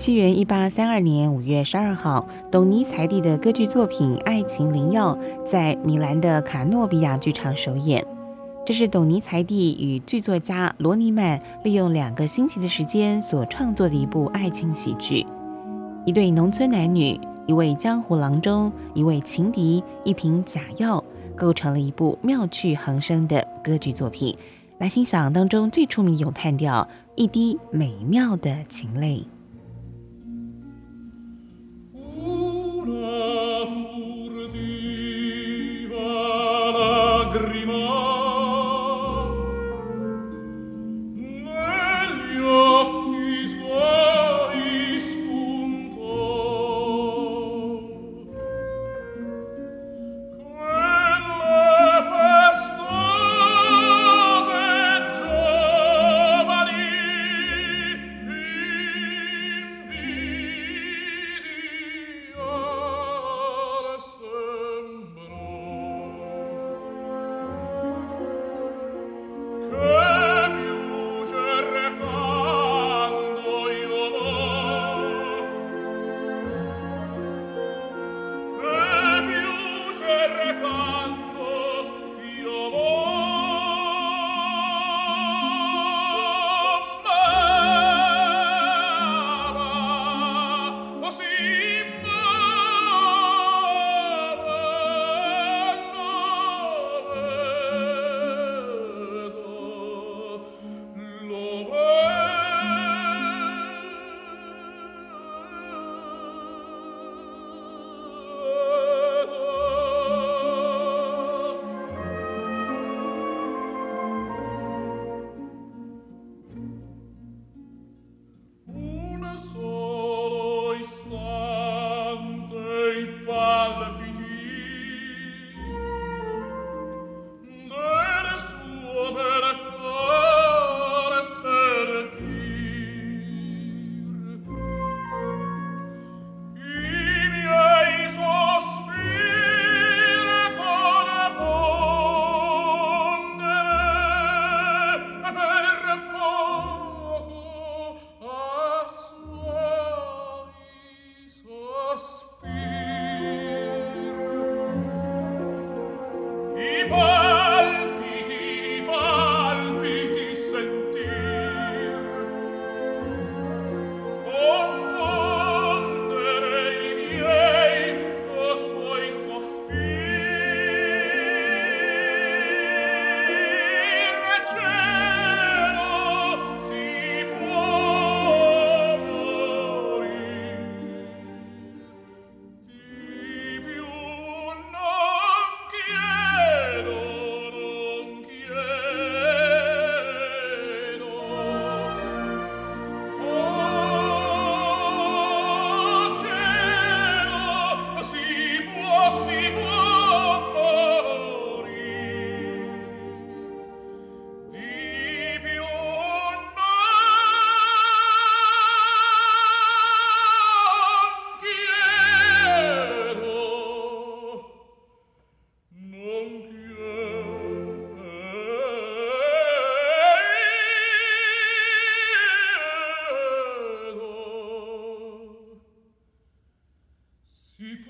西元一八三二年五月十二号，董尼才蒂的歌剧作品《爱情灵药》在米兰的卡诺比亚剧场首演。这是董尼才蒂与剧作家罗尼曼利用两个星期的时间所创作的一部爱情喜剧。一对农村男女，一位江湖郎中，一位情敌，一瓶假药，构成了一部妙趣横生的歌剧作品。来欣赏当中最出名咏叹调《一滴美妙的情泪》。Super.